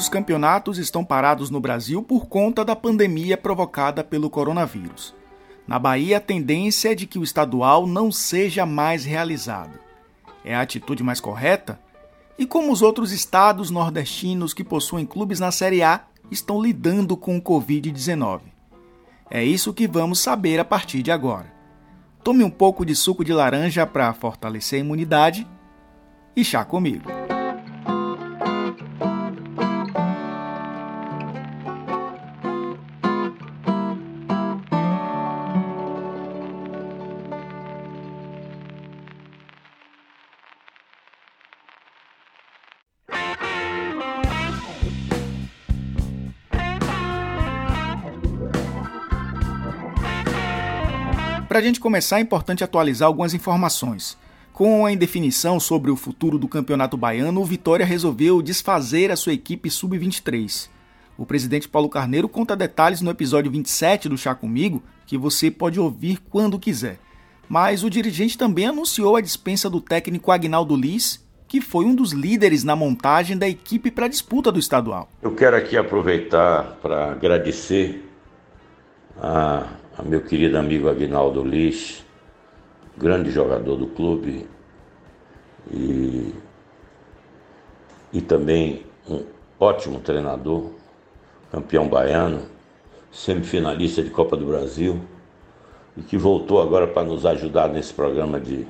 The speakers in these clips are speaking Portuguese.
Os campeonatos estão parados no Brasil por conta da pandemia provocada pelo coronavírus. Na Bahia, a tendência é de que o estadual não seja mais realizado. É a atitude mais correta? E como os outros estados nordestinos que possuem clubes na Série A estão lidando com o Covid-19? É isso que vamos saber a partir de agora. Tome um pouco de suco de laranja para fortalecer a imunidade e chá comigo. Para a gente começar, é importante atualizar algumas informações. Com a indefinição sobre o futuro do Campeonato Baiano, o Vitória resolveu desfazer a sua equipe sub-23. O presidente Paulo Carneiro conta detalhes no episódio 27 do Chá Comigo, que você pode ouvir quando quiser. Mas o dirigente também anunciou a dispensa do técnico Agnaldo Liz, que foi um dos líderes na montagem da equipe para a disputa do estadual. Eu quero aqui aproveitar para agradecer a meu querido amigo Aguinaldo Lis, grande jogador do clube e, e também um ótimo treinador, campeão baiano, semifinalista de Copa do Brasil e que voltou agora para nos ajudar nesse programa de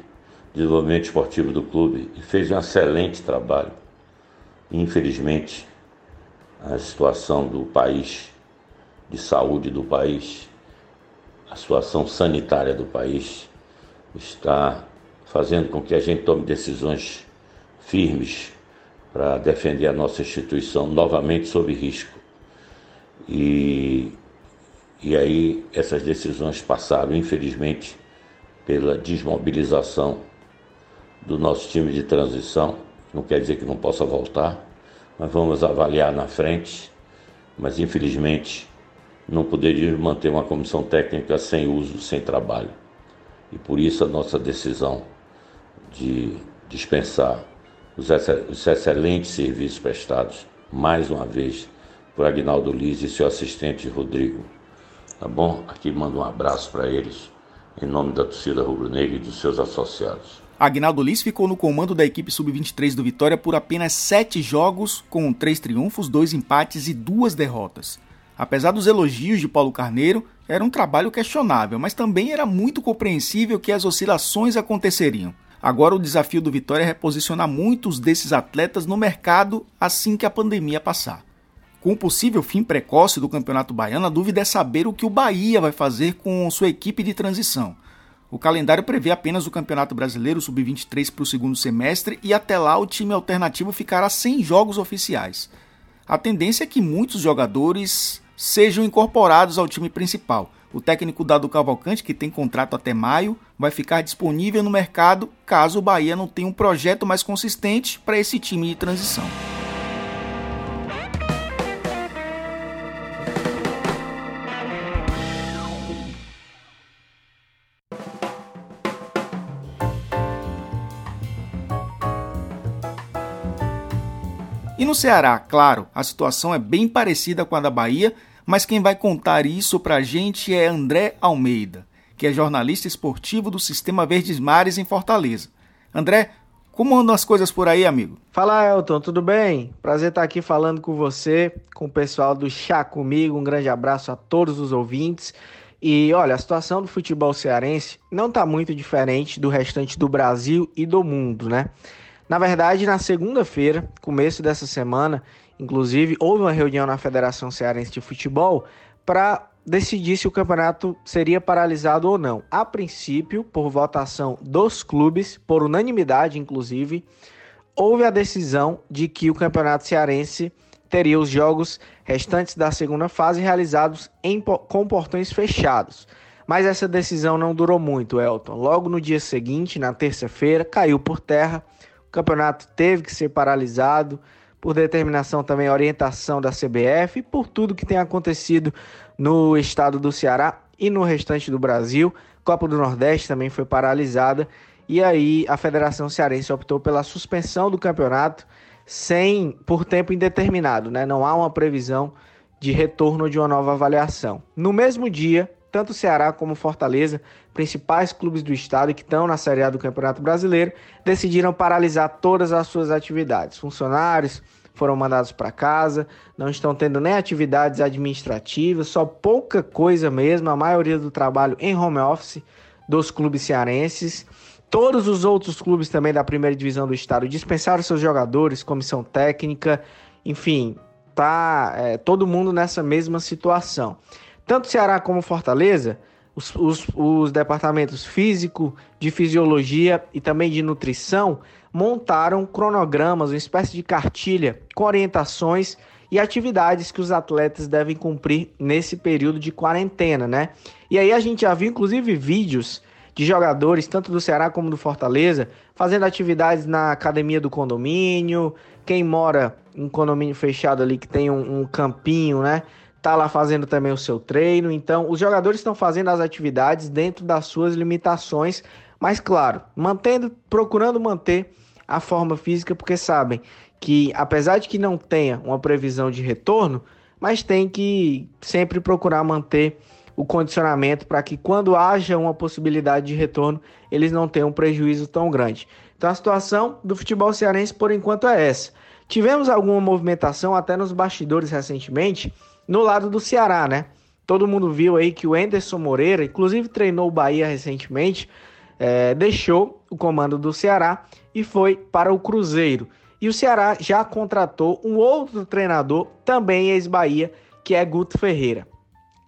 desenvolvimento esportivo do clube e fez um excelente trabalho. Infelizmente, a situação do país, de saúde do país, a situação sanitária do país está fazendo com que a gente tome decisões firmes para defender a nossa instituição novamente sob risco. E, e aí essas decisões passaram, infelizmente, pela desmobilização do nosso time de transição. Não quer dizer que não possa voltar, mas vamos avaliar na frente. Mas infelizmente não poderíamos manter uma comissão técnica sem uso, sem trabalho. E por isso a nossa decisão de dispensar os, excelentes serviços prestados, mais uma vez, por Agnaldo Liz e seu assistente Rodrigo. Tá bom? Aqui mando um abraço para eles, em nome da torcida rubro-negra e dos seus associados. Agnaldo Liz ficou no comando da equipe sub-23 do Vitória por apenas sete jogos, com três triunfos, dois empates e duas derrotas. Apesar dos elogios de Paulo Carneiro, era um trabalho questionável, mas também era muito compreensível que as oscilações aconteceriam. Agora o desafio do Vitória é reposicionar muitos desses atletas no mercado assim que a pandemia passar. Com o possível fim precoce do Campeonato Baiano, a dúvida é saber o que o Bahia vai fazer com sua equipe de transição. O calendário prevê apenas o Campeonato Brasileiro Sub-23 para o segundo semestre e até lá o time alternativo ficará sem jogos oficiais. A tendência é que muitos jogadores sejam incorporados ao time principal. O técnico Dado Cavalcante, que tem contrato até maio, vai ficar disponível no mercado caso o Bahia não tenha um projeto mais consistente para esse time de transição. E no Ceará, claro, a situação é bem parecida com a da Bahia, mas quem vai contar isso pra gente é André Almeida, que é jornalista esportivo do Sistema Verdes Mares em Fortaleza. André, como andam as coisas por aí, amigo? Fala, Elton, tudo bem? Prazer estar aqui falando com você, com o pessoal do Chá Comigo. Um grande abraço a todos os ouvintes. E olha, a situação do futebol cearense não está muito diferente do restante do Brasil e do mundo, né? Na verdade, na segunda-feira, começo dessa semana, Inclusive, houve uma reunião na Federação Cearense de Futebol para decidir se o campeonato seria paralisado ou não. A princípio, por votação dos clubes, por unanimidade inclusive, houve a decisão de que o campeonato cearense teria os jogos restantes da segunda fase realizados em, com portões fechados. Mas essa decisão não durou muito, Elton. Logo no dia seguinte, na terça-feira, caiu por terra. O campeonato teve que ser paralisado por determinação também orientação da CBF, por tudo que tem acontecido no estado do Ceará e no restante do Brasil. Copa do Nordeste também foi paralisada e aí a Federação Cearense optou pela suspensão do campeonato sem por tempo indeterminado, né? Não há uma previsão de retorno de uma nova avaliação. No mesmo dia, tanto o Ceará como o Fortaleza, principais clubes do estado que estão na Série A do Campeonato Brasileiro, decidiram paralisar todas as suas atividades. Funcionários foram mandados para casa, não estão tendo nem atividades administrativas, só pouca coisa mesmo, a maioria do trabalho em home office dos clubes cearenses. Todos os outros clubes também da primeira divisão do estado dispensaram seus jogadores, comissão técnica, enfim, tá é, todo mundo nessa mesma situação. Tanto Ceará como Fortaleza, os, os, os departamentos físico, de fisiologia e também de nutrição montaram cronogramas, uma espécie de cartilha com orientações e atividades que os atletas devem cumprir nesse período de quarentena, né? E aí a gente já viu inclusive vídeos de jogadores, tanto do Ceará como do Fortaleza, fazendo atividades na academia do condomínio. Quem mora em condomínio fechado ali, que tem um, um campinho, né? Tá lá fazendo também o seu treino. Então, os jogadores estão fazendo as atividades dentro das suas limitações, mas claro, mantendo, procurando manter a forma física, porque sabem que apesar de que não tenha uma previsão de retorno, mas tem que sempre procurar manter o condicionamento para que quando haja uma possibilidade de retorno, eles não tenham um prejuízo tão grande. Então a situação do futebol cearense por enquanto é essa. Tivemos alguma movimentação até nos bastidores recentemente no lado do Ceará, né? Todo mundo viu aí que o Enderson Moreira, inclusive treinou o Bahia recentemente, é, deixou o comando do Ceará e foi para o Cruzeiro. E o Ceará já contratou um outro treinador, também ex-Bahia, que é Guto Ferreira.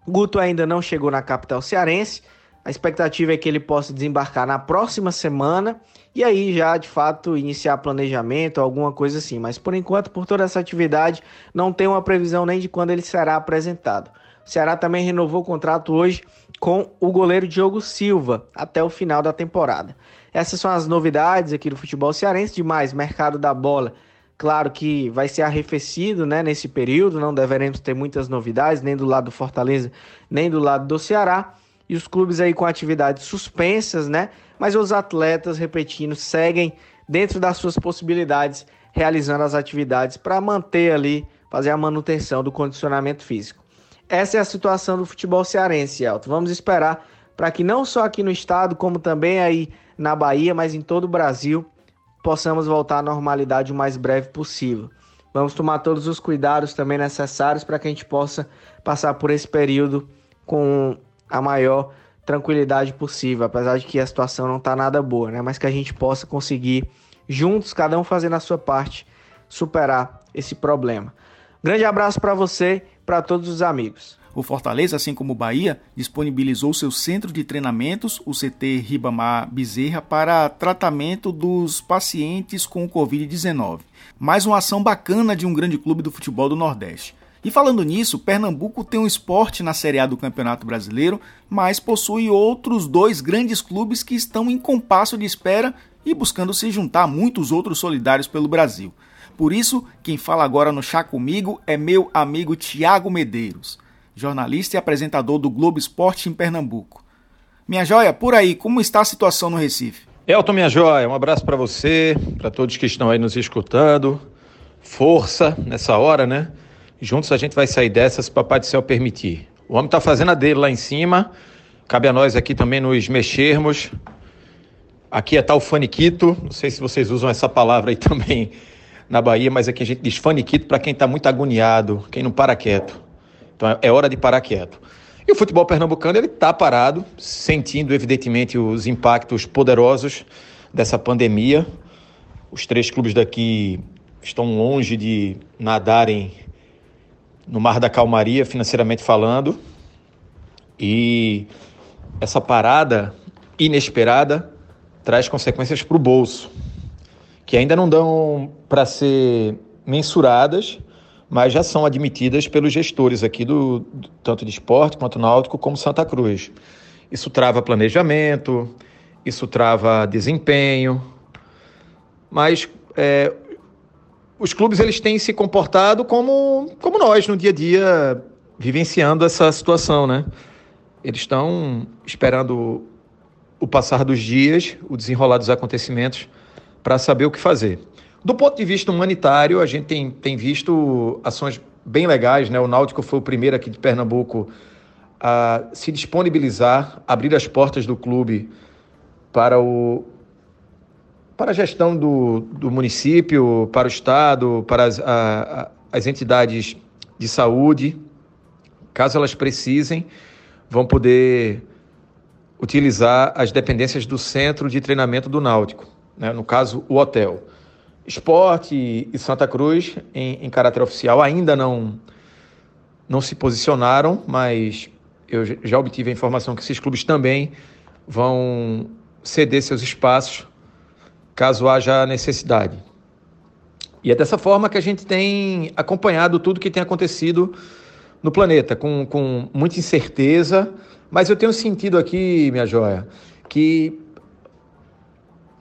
Guto ainda não chegou na capital cearense. A expectativa é que ele possa desembarcar na próxima semana e aí já de fato iniciar planejamento, alguma coisa assim. Mas por enquanto, por toda essa atividade, não tem uma previsão nem de quando ele será apresentado. O Ceará também renovou o contrato hoje com o goleiro Diogo Silva até o final da temporada. Essas são as novidades aqui do futebol cearense. Demais, mercado da bola Claro que vai ser arrefecido né, nesse período, não deveremos ter muitas novidades, nem do lado do Fortaleza, nem do lado do Ceará. E os clubes aí com atividades suspensas, né? Mas os atletas, repetindo, seguem dentro das suas possibilidades, realizando as atividades para manter ali, fazer a manutenção do condicionamento físico. Essa é a situação do futebol cearense, Elton. Vamos esperar para que não só aqui no estado, como também aí na Bahia, mas em todo o Brasil, possamos voltar à normalidade o mais breve possível. Vamos tomar todos os cuidados também necessários para que a gente possa passar por esse período com a maior tranquilidade possível, apesar de que a situação não está nada boa, né? Mas que a gente possa conseguir, juntos, cada um fazendo a sua parte, superar esse problema. Grande abraço para você, para todos os amigos. O Fortaleza, assim como o Bahia, disponibilizou seu centro de treinamentos, o CT Ribamar Bezerra, para tratamento dos pacientes com o Covid-19. Mais uma ação bacana de um grande clube do futebol do Nordeste. E falando nisso, Pernambuco tem um esporte na Série A do Campeonato Brasileiro, mas possui outros dois grandes clubes que estão em compasso de espera e buscando se juntar a muitos outros solidários pelo Brasil. Por isso, quem fala agora no Chá Comigo é meu amigo Tiago Medeiros jornalista e apresentador do Globo Esporte em Pernambuco. Minha joia, por aí, como está a situação no Recife? Elton, minha joia, um abraço para você, para todos que estão aí nos escutando. Força nessa hora, né? Juntos a gente vai sair dessa se Papai do Céu permitir. O homem está fazendo a dele lá em cima, cabe a nós aqui também nos mexermos. Aqui é tal faniquito, não sei se vocês usam essa palavra aí também na Bahia, mas aqui a gente diz faniquito para quem está muito agoniado, quem não para quieto. Então é hora de parar quieto. E o futebol pernambucano ele está parado, sentindo evidentemente os impactos poderosos dessa pandemia. Os três clubes daqui estão longe de nadarem no mar da calmaria, financeiramente falando. E essa parada inesperada traz consequências para o bolso, que ainda não dão para ser mensuradas, mas já são admitidas pelos gestores aqui do, tanto de esporte quanto náutico como Santa Cruz. Isso trava planejamento, isso trava desempenho, mas é, os clubes eles têm se comportado como, como nós no dia a dia vivenciando essa situação, né? Eles estão esperando o passar dos dias, o desenrolar dos acontecimentos para saber o que fazer. Do ponto de vista humanitário, a gente tem, tem visto ações bem legais, né? O Náutico foi o primeiro aqui de Pernambuco a se disponibilizar, abrir as portas do clube para o para a gestão do, do município, para o estado, para as, a, as entidades de saúde, caso elas precisem, vão poder utilizar as dependências do centro de treinamento do Náutico, né? no caso, o hotel. Esporte e Santa Cruz, em, em caráter oficial, ainda não, não se posicionaram, mas eu já obtive a informação que esses clubes também vão ceder seus espaços caso haja necessidade. E é dessa forma que a gente tem acompanhado tudo que tem acontecido no planeta, com, com muita incerteza, mas eu tenho sentido aqui, minha joia, que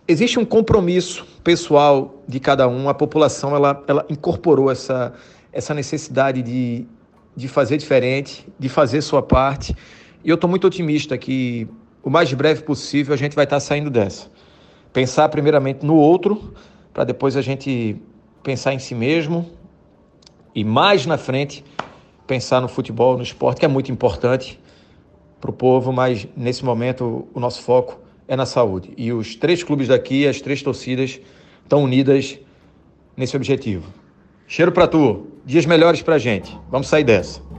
existe um compromisso pessoal de cada um, a população ela, ela incorporou essa, essa necessidade de, de fazer diferente, de fazer sua parte, e eu estou muito otimista que o mais breve possível a gente vai estar saindo dessa. Pensar primeiramente no outro, para depois a gente pensar em si mesmo e mais na frente pensar no futebol, no esporte, que é muito importante para o povo, mas nesse momento o nosso foco é na saúde. E os três clubes daqui, as três torcidas, estão unidas nesse objetivo. Cheiro para tu, dias melhores para gente. Vamos sair dessa.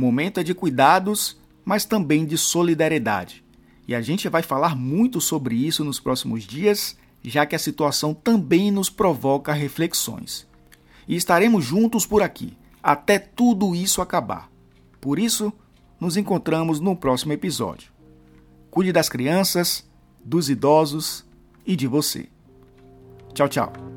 Momento é de cuidados, mas também de solidariedade. E a gente vai falar muito sobre isso nos próximos dias, já que a situação também nos provoca reflexões. E estaremos juntos por aqui, até tudo isso acabar. Por isso, nos encontramos no próximo episódio. Cuide das crianças, dos idosos e de você. Tchau, tchau.